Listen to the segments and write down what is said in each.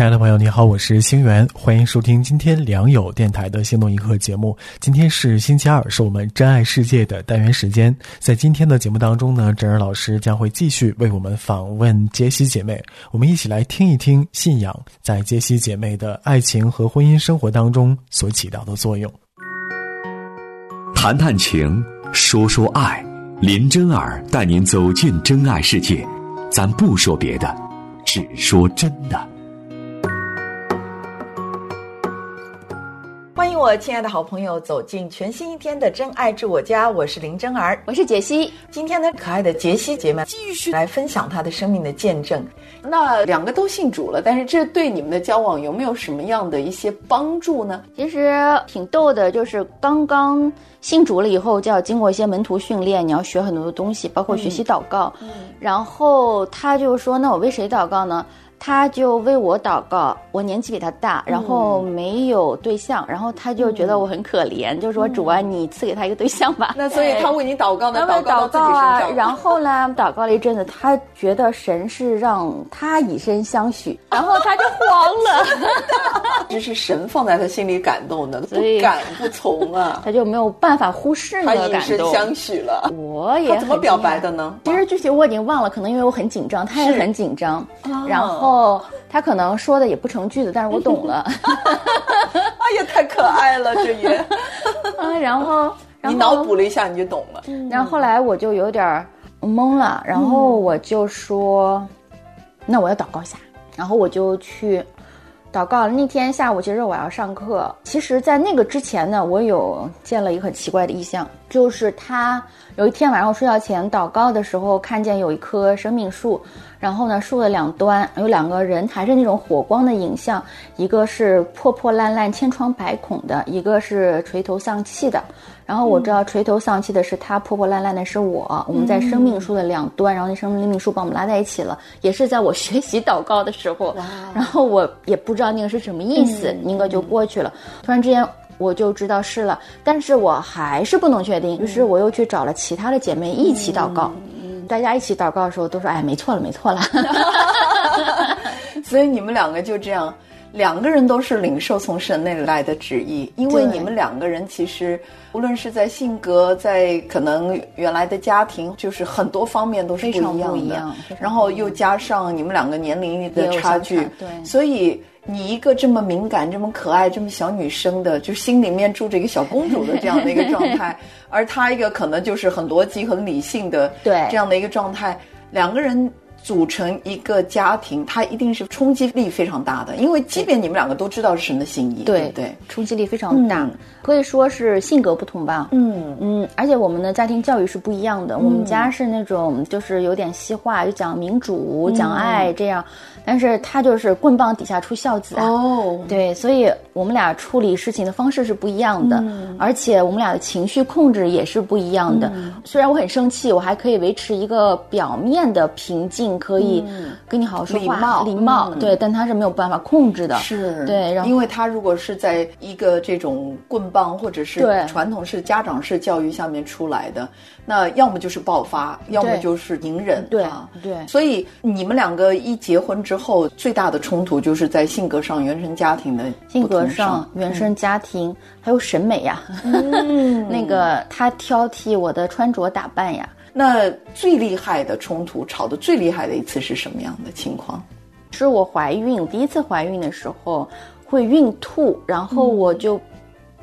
亲爱的朋友，你好，我是星源，欢迎收听今天良友电台的《心动一刻》节目。今天是星期二，是我们真爱世界的单元时间。在今天的节目当中呢，真儿老师将会继续为我们访问杰西姐妹，我们一起来听一听信仰在杰西姐妹的爱情和婚姻生活当中所起到的作用。谈谈情，说说爱，林真儿带您走进真爱世界。咱不说别的，只说真的。我亲爱的好朋友走进全新一天的真爱至我家，我是林真儿，我是杰西。今天呢，可爱的杰西姐妹继续来分享她的生命的见证。那两个都信主了，但是这对你们的交往有没有什么样的一些帮助呢？其实挺逗的，就是刚刚信主了以后，就要经过一些门徒训练，你要学很多的东西，包括学习祷告。嗯，然后他就说：“那我为谁祷告呢？”他就为我祷告，我年纪比他大，然后没有对象，然后他就觉得我很可怜，就说主啊，你赐给他一个对象吧。那所以他为你祷告呢，祷告自己身上。然后呢，祷告了一阵子，他觉得神是让他以身相许，然后他就慌了。这是神放在他心里感动的，不敢不从啊，他就没有办法忽视那个感动。他以身相许了，我也怎么表白的呢？其实具体我已经忘了，可能因为我很紧张，他也很紧张，然后。哦，他可能说的也不成句子，但是我懂了。哎呀，太可爱了，这也。啊，然后你脑补了一下，你就懂了。然后后来我就有点懵了，然后我就说：“那我要祷告一下。”然后我就去祷告。那天下午其实我要上课，其实，在那个之前呢，我有见了一个很奇怪的意象，就是他有一天晚上我睡觉前祷告的时候，看见有一棵生命树。然后呢，树的两端有两个人，还是那种火光的影像，一个是破破烂烂、千疮百孔的，一个是垂头丧气的。然后我知道垂头丧气的是他，破破烂烂的是我。我们在生命树的两端，然后那生命树把我们拉在一起了，也是在我 学习祷告的时候。然后我也不知道那个是什么意思，那个就过去了。突然之间我就知道是了，但是我还是不能确定，于是我又去找了其他的姐妹一起祷告。大家一起祷告的时候都说：“哎，没错了，没错了。”所以你们两个就这样，两个人都是领受从神那里来的旨意，因为你们两个人其实无论是在性格，在可能原来的家庭，就是很多方面都是不一样的。然后又加上你们两个年龄的差距，对，所以。你一个这么敏感、这么可爱、这么小女生的，就心里面住着一个小公主的这样的一个状态，而他一个可能就是很逻辑、很理性的对。这样的一个状态，两个人组成一个家庭，它一定是冲击力非常大的。因为即便你们两个都知道是神的心意，对对，冲击力非常大，可以说是性格不同吧。嗯嗯，而且我们的家庭教育是不一样的，我们家是那种就是有点西化，就讲民主、讲爱这样。但是他就是棍棒底下出孝子啊！哦，对，所以我们俩处理事情的方式是不一样的，而且我们俩的情绪控制也是不一样的。虽然我很生气，我还可以维持一个表面的平静，可以跟你好好说话，礼貌，礼貌。对，但他是没有办法控制的。是，对，因为他如果是在一个这种棍棒或者是传统式家长式教育下面出来的。那要么就是爆发，要么就是隐忍，对对。所以你们两个一结婚之后，最大的冲突就是在性格上、原生家庭的性格上、原生家庭还有审美呀。嗯，那个他挑剔我的穿着打扮呀。那最厉害的冲突，吵得最厉害的一次是什么样的情况？是我怀孕第一次怀孕的时候会孕吐，然后我就。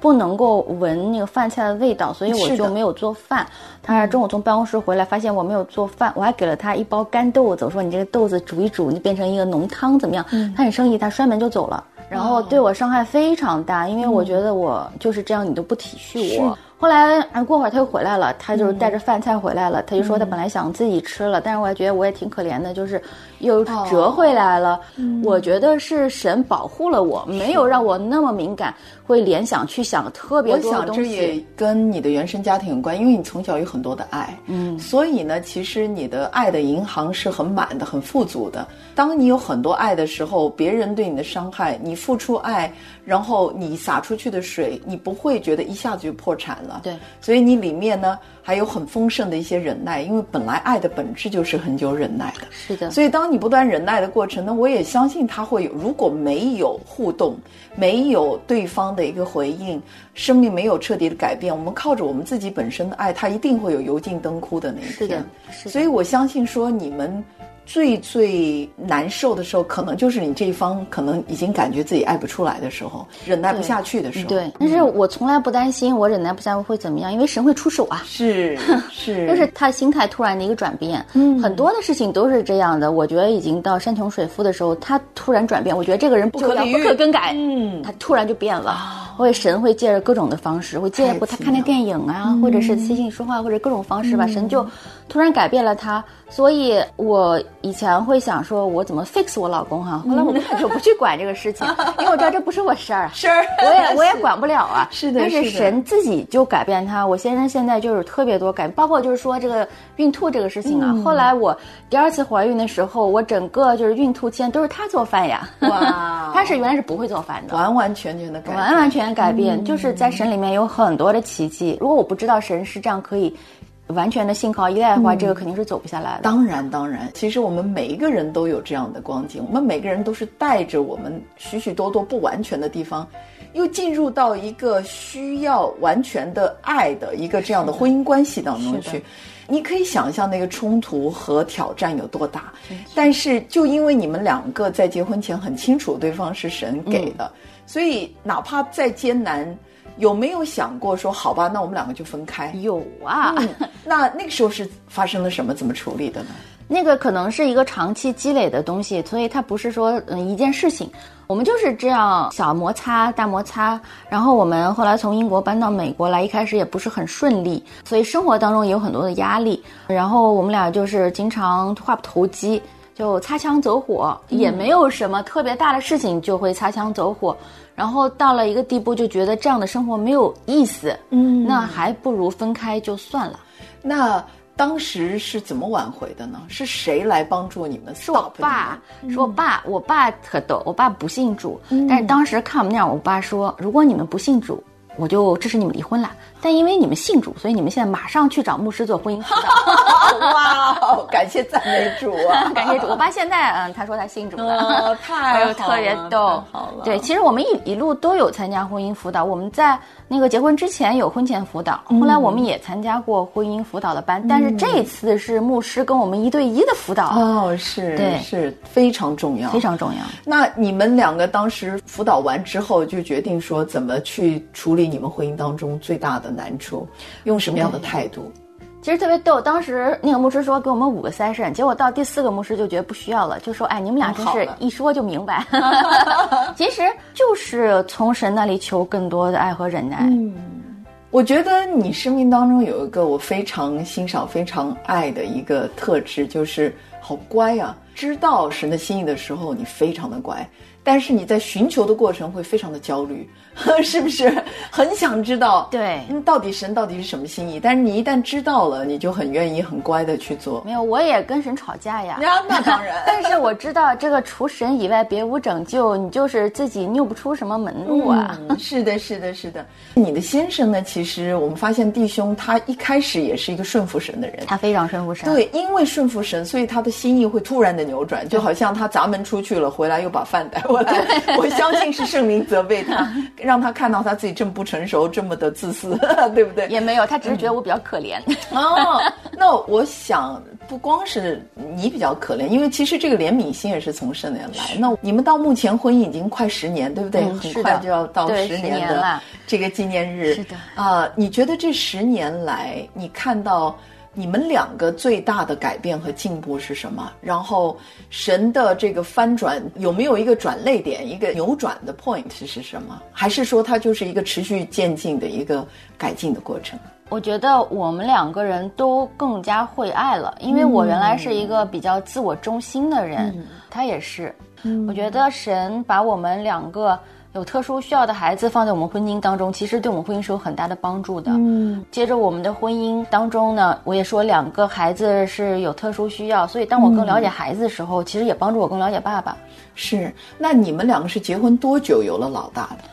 不能够闻那个饭菜的味道，所以我就没有做饭。他中午从办公室回来，发现我没有做饭，我还给了他一包干豆子，我说你这个豆子煮一煮，你变成一个浓汤怎么样？他很生气，他摔门就走了，然后对我伤害非常大，因为我觉得我就是这样，你都不体恤我。后来啊，过会儿他又回来了，他就是带着饭菜回来了。他就说他本来想自己吃了，但是我也觉得我也挺可怜的，就是又折回来了。我觉得是神保护了我，没有让我那么敏感，会联想去想特别多的东西。我想这也跟你的原生家庭有关，因为你从小有很多的爱，嗯，所以呢，其实你的爱的银行是很满的，很富足的。当你有很多爱的时候，别人对你的伤害，你付出爱，然后你洒出去的水，你不会觉得一下子就破产了。对，所以你里面呢还有很丰盛的一些忍耐，因为本来爱的本质就是很久忍耐的。是的，所以当你不断忍耐的过程呢，我也相信他会有。如果没有互动，没有对方的一个回应，生命没有彻底的改变，我们靠着我们自己本身的爱，它一定会有油尽灯枯的那一天。是的，是的。所以我相信说你们。最最难受的时候，可能就是你这一方可能已经感觉自己爱不出来的时候，忍耐不下去的时候。对，但是我从来不担心我忍耐不下去会怎么样，因为神会出手啊。是是，就是他心态突然的一个转变。嗯，很多的事情都是这样的。我觉得已经到山穷水复的时候，他突然转变，我觉得这个人不可不可更改。嗯，他突然就变了。会神会借着各种的方式，会借着他看的电影啊，或者是私信说话，或者各种方式吧，神就突然改变了他。所以我以前会想说，我怎么 fix 我老公哈？后来我根本就不去管这个事情，因为我知道这不是我事儿啊，事儿我也 我也管不了啊。是的，但是神自己就改变他。我先生现在就是特别多改，包括就是说这个孕吐这个事情啊。后来我第二次怀孕的时候，我整个就是孕吐期间都是他做饭呀。哇，他是原来是不会做饭的，完完全全的改，完完全改变，就是在神里面有很多的奇迹。如果我不知道神是这样可以。完全的信靠依赖的话，这个肯定是走不下来的。当然，当然，其实我们每一个人都有这样的光景，我们每个人都是带着我们许许多多不完全的地方，又进入到一个需要完全的爱的一个这样的婚姻关系当中去。你可以想象那个冲突和挑战有多大，但是就因为你们两个在结婚前很清楚对方是神给的，所以哪怕再艰难。有没有想过说好吧，那我们两个就分开？有啊，那那个时候是发生了什么？怎么处理的呢？那个可能是一个长期积累的东西，所以它不是说嗯一件事情。我们就是这样小摩擦、大摩擦，然后我们后来从英国搬到美国来，一开始也不是很顺利，所以生活当中也有很多的压力。然后我们俩就是经常话不投机，就擦枪走火，也没有什么特别大的事情就会擦枪走火。然后到了一个地步，就觉得这样的生活没有意思，嗯，那还不如分开就算了。那当时是怎么挽回的呢？是谁来帮助你们？是我爸，是我爸。我爸特逗，我爸不信主，但是当时看我们俩，我爸说：“如果你们不信主，我就支持你们离婚了。”但因为你们信主，所以你们现在马上去找牧师做婚姻辅导。哇，感谢赞美主啊！感谢主。我爸现在嗯，他说他信主 了，太特别逗。好了，对，其实我们一一路都有参加婚姻辅导。我们在那个结婚之前有婚前辅导，后来我们也参加过婚姻辅导的班，但是这次是牧师跟我们一对一的辅导。哦，是，对，是非常重要，非常重要。那你们两个当时辅导完之后，就决定说怎么去处理你们婚姻当中最大的。难处，用什么样的态度？其实特别逗。当时那个牧师说给我们五个 session，结果到第四个牧师就觉得不需要了，就说：“哎，你们俩真是一说就明白。” 其实就是从神那里求更多的爱和忍耐。嗯，我觉得你生命当中有一个我非常欣赏、非常爱的一个特质，就是好乖啊！知道神的心意的时候，你非常的乖。但是你在寻求的过程会非常的焦虑，是不是？很想知道，对，到底神到底是什么心意？但是你一旦知道了，你就很愿意、很乖的去做。没有，我也跟神吵架呀。呀，那当然。但是我知道这个除神以外别无拯救，你就是自己拗不出什么门路啊。是的，是的，是的。你的先生呢？其实我们发现弟兄他一开始也是一个顺服神的人，他非常顺服神。对，因为顺服神，所以他的心意会突然的扭转，就好像他砸门出去了，回来又把饭带。我来，我相信是圣灵责备他，让他看到他自己这么不成熟，这么的自私，对不对？也没有，他只是觉得我比较可怜。哦，那我想不光是你比较可怜，因为其实这个怜悯心也是从圣灵来。那你们到目前婚姻已经快十年，对不对？很快就要到十年的这个纪念日。是的啊，你觉得这十年来，你看到你们两个最大的改变和进步是什么？然后神的这个翻转有没有一个转泪点，一个扭转的 point 是什么？还是说它就是一个持续渐进的一个改进的过程？我觉得我们两个人都更加会爱了，因为我原来是一个比较自我中心的人，他也是。我觉得神把我们两个有特殊需要的孩子放在我们婚姻当中，其实对我们婚姻是有很大的帮助的。嗯，接着我们的婚姻当中呢，我也说两个孩子是有特殊需要，所以当我更了解孩子的时候，其实也帮助我更了解爸爸。是，那你们两个是结婚多久有了老大的？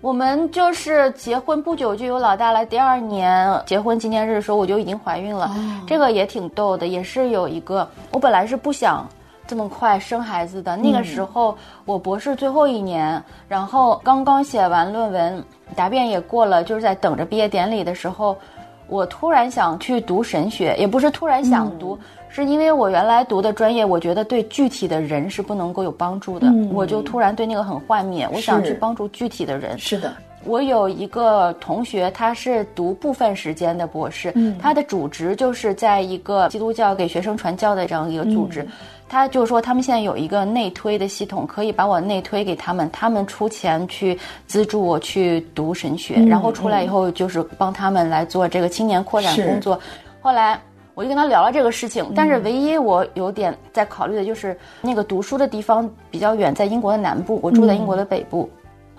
我们就是结婚不久就有老大了，第二年结婚纪念日的时候我就已经怀孕了，这个也挺逗的，也是有一个我本来是不想这么快生孩子的，那个时候我博士最后一年，然后刚刚写完论文，答辩也过了，就是在等着毕业典礼的时候，我突然想去读神学，也不是突然想读。是因为我原来读的专业，我觉得对具体的人是不能够有帮助的，我就突然对那个很幻灭。我想去帮助具体的人。是的，我有一个同学，他是读部分时间的博士，他的主职就是在一个基督教给学生传教的这样一个组织。他就说，他们现在有一个内推的系统，可以把我内推给他们，他们出钱去资助我去读神学，然后出来以后就是帮他们来做这个青年扩展工作。后来。我就跟他聊了这个事情，但是唯一我有点在考虑的就是那个读书的地方比较远，在英国的南部，我住在英国的北部。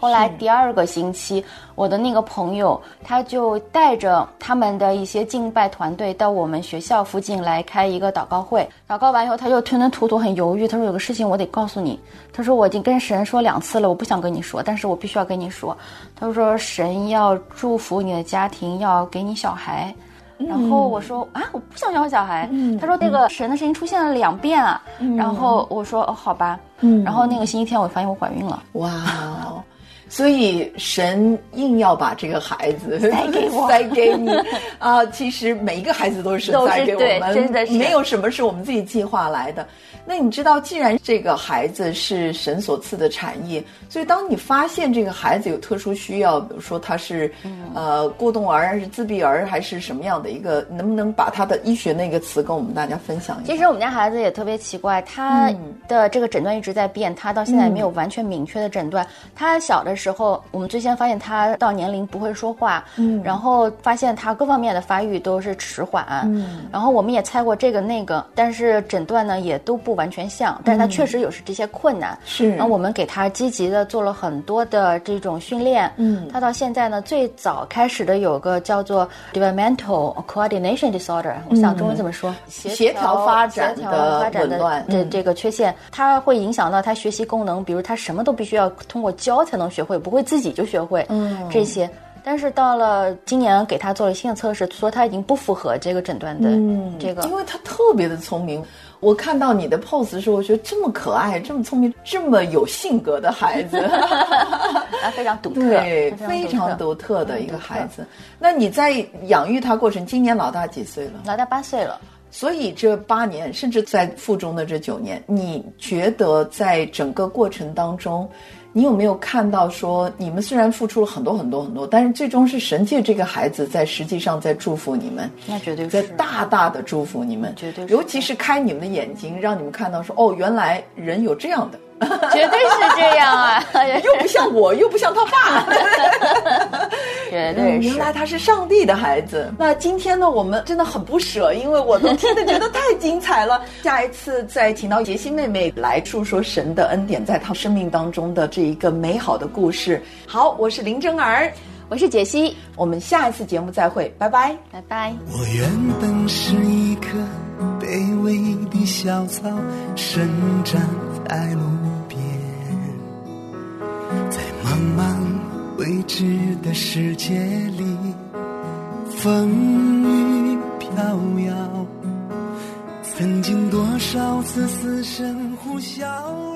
后来第二个星期，我的那个朋友他就带着他们的一些敬拜团队到我们学校附近来开一个祷告会。祷告完以后，他就吞吞吐吐，很犹豫。他说：“有个事情我得告诉你。”他说：“我已经跟神说两次了，我不想跟你说，但是我必须要跟你说。”他说：“神要祝福你的家庭，要给你小孩。”然后我说啊，我不想要小孩。他说那个神的声音出现了两遍啊。然后我说哦，好吧。然后那个星期天我发现我怀孕了。哇，所以神硬要把这个孩子塞给我，塞给你啊。其实每一个孩子都是神塞给我们，真的是没有什么是我们自己计划来的。那你知道，既然这个孩子是神所赐的产业，所以当你发现这个孩子有特殊需要，比如说他是呃过动儿，是自闭儿，还是什么样的一个，能不能把他的医学那个词跟我们大家分享一下？其实我们家孩子也特别奇怪，他的这个诊断一直在变，他到现在没有完全明确的诊断。他小的时候，我们最先发现他到年龄不会说话，嗯，然后发现他各方面的发育都是迟缓，嗯，然后我们也猜过这个那个，但是诊断呢也都不。完全像，但是他确实有是这些困难。是，然后我们给他积极的做了很多的这种训练。嗯，他到现在呢，最早开始的有个叫做 developmental coordination disorder，我想中文怎么说？协调发展的紊乱的这个缺陷，它会影响到他学习功能，比如他什么都必须要通过教才能学会，不会自己就学会。嗯，这些。但是到了今年给他做了新的测试，说他已经不符合这个诊断的这个，因为他特别的聪明。我看到你的 pose 的时候，我觉得这么可爱、这么聪明、这么有性格的孩子，非常独特，对，非常独特的一个孩子。那你在养育他过程，今年老大几岁了？老大八岁了。所以这八年，甚至在附中的这九年，你觉得在整个过程当中？你有没有看到说，你们虽然付出了很多很多很多，但是最终是神界这个孩子在实际上在祝福你们，那绝对在大大的祝福你们，绝对，尤其是开你们的眼睛，让你们看到说，哦，原来人有这样的。绝对是这样啊！又不像我，又不像他爸。绝对是，原来他是上帝的孩子。那今天呢，我们真的很不舍，因为我都听得觉得太精彩了。下一次再请到杰西妹妹来述说神的恩典在她生命当中的这一个美好的故事。好，我是林真儿，我是杰西，我们下一次节目再会，拜拜，拜拜。我原本是一棵卑微的小草，生长在路。茫茫未知的世界里，风雨飘摇。曾经多少次死神呼啸。